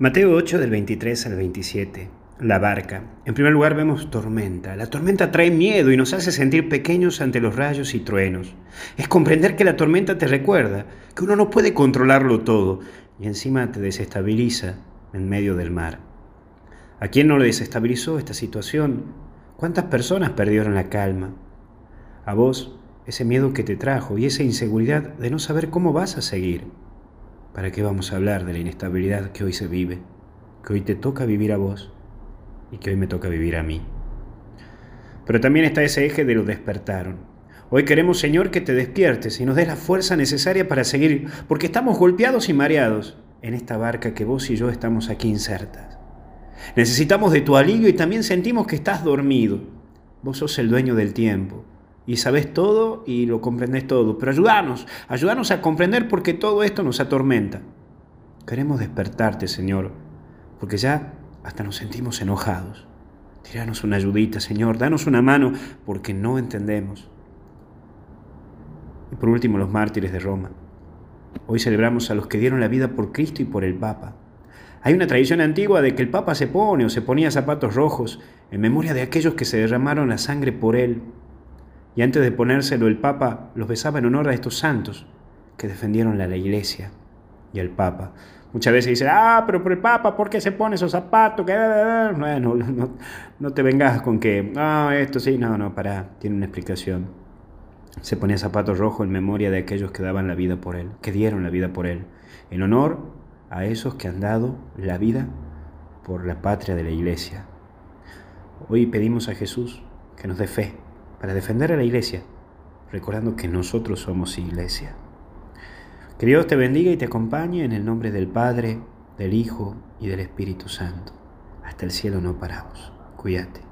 Mateo 8 del 23 al 27. La barca. En primer lugar vemos tormenta. La tormenta trae miedo y nos hace sentir pequeños ante los rayos y truenos. Es comprender que la tormenta te recuerda que uno no puede controlarlo todo y encima te desestabiliza en medio del mar. ¿A quién no le desestabilizó esta situación? ¿Cuántas personas perdieron la calma? A vos, ese miedo que te trajo y esa inseguridad de no saber cómo vas a seguir. ¿Para qué vamos a hablar de la inestabilidad que hoy se vive? Que hoy te toca vivir a vos y que hoy me toca vivir a mí. Pero también está ese eje de lo despertaron. Hoy queremos, Señor, que te despiertes y nos des la fuerza necesaria para seguir, porque estamos golpeados y mareados en esta barca que vos y yo estamos aquí insertas. Necesitamos de tu alivio y también sentimos que estás dormido. Vos sos el dueño del tiempo y sabes todo y lo comprendes todo. Pero ayúdanos, ayúdanos a comprender porque todo esto nos atormenta. Queremos despertarte, Señor, porque ya hasta nos sentimos enojados. Tiranos una ayudita, Señor, danos una mano porque no entendemos. Y por último, los mártires de Roma. Hoy celebramos a los que dieron la vida por Cristo y por el Papa. Hay una tradición antigua de que el Papa se pone o se ponía zapatos rojos en memoria de aquellos que se derramaron la sangre por él y antes de ponérselo el Papa los besaba en honor a estos santos que defendieron a la iglesia y al Papa. Muchas veces dicen, ah, pero por el Papa, ¿por qué se pone esos zapatos? Bueno, no, no te vengas con que, ah, esto sí, no, no, para, tiene una explicación. Se ponía zapatos rojos en memoria de aquellos que daban la vida por él, que dieron la vida por él, en honor a esos que han dado la vida por la patria de la iglesia. Hoy pedimos a Jesús que nos dé fe, para defender a la iglesia, recordando que nosotros somos iglesia. Que Dios te bendiga y te acompañe en el nombre del Padre, del Hijo y del Espíritu Santo. Hasta el cielo no paramos. Cuídate.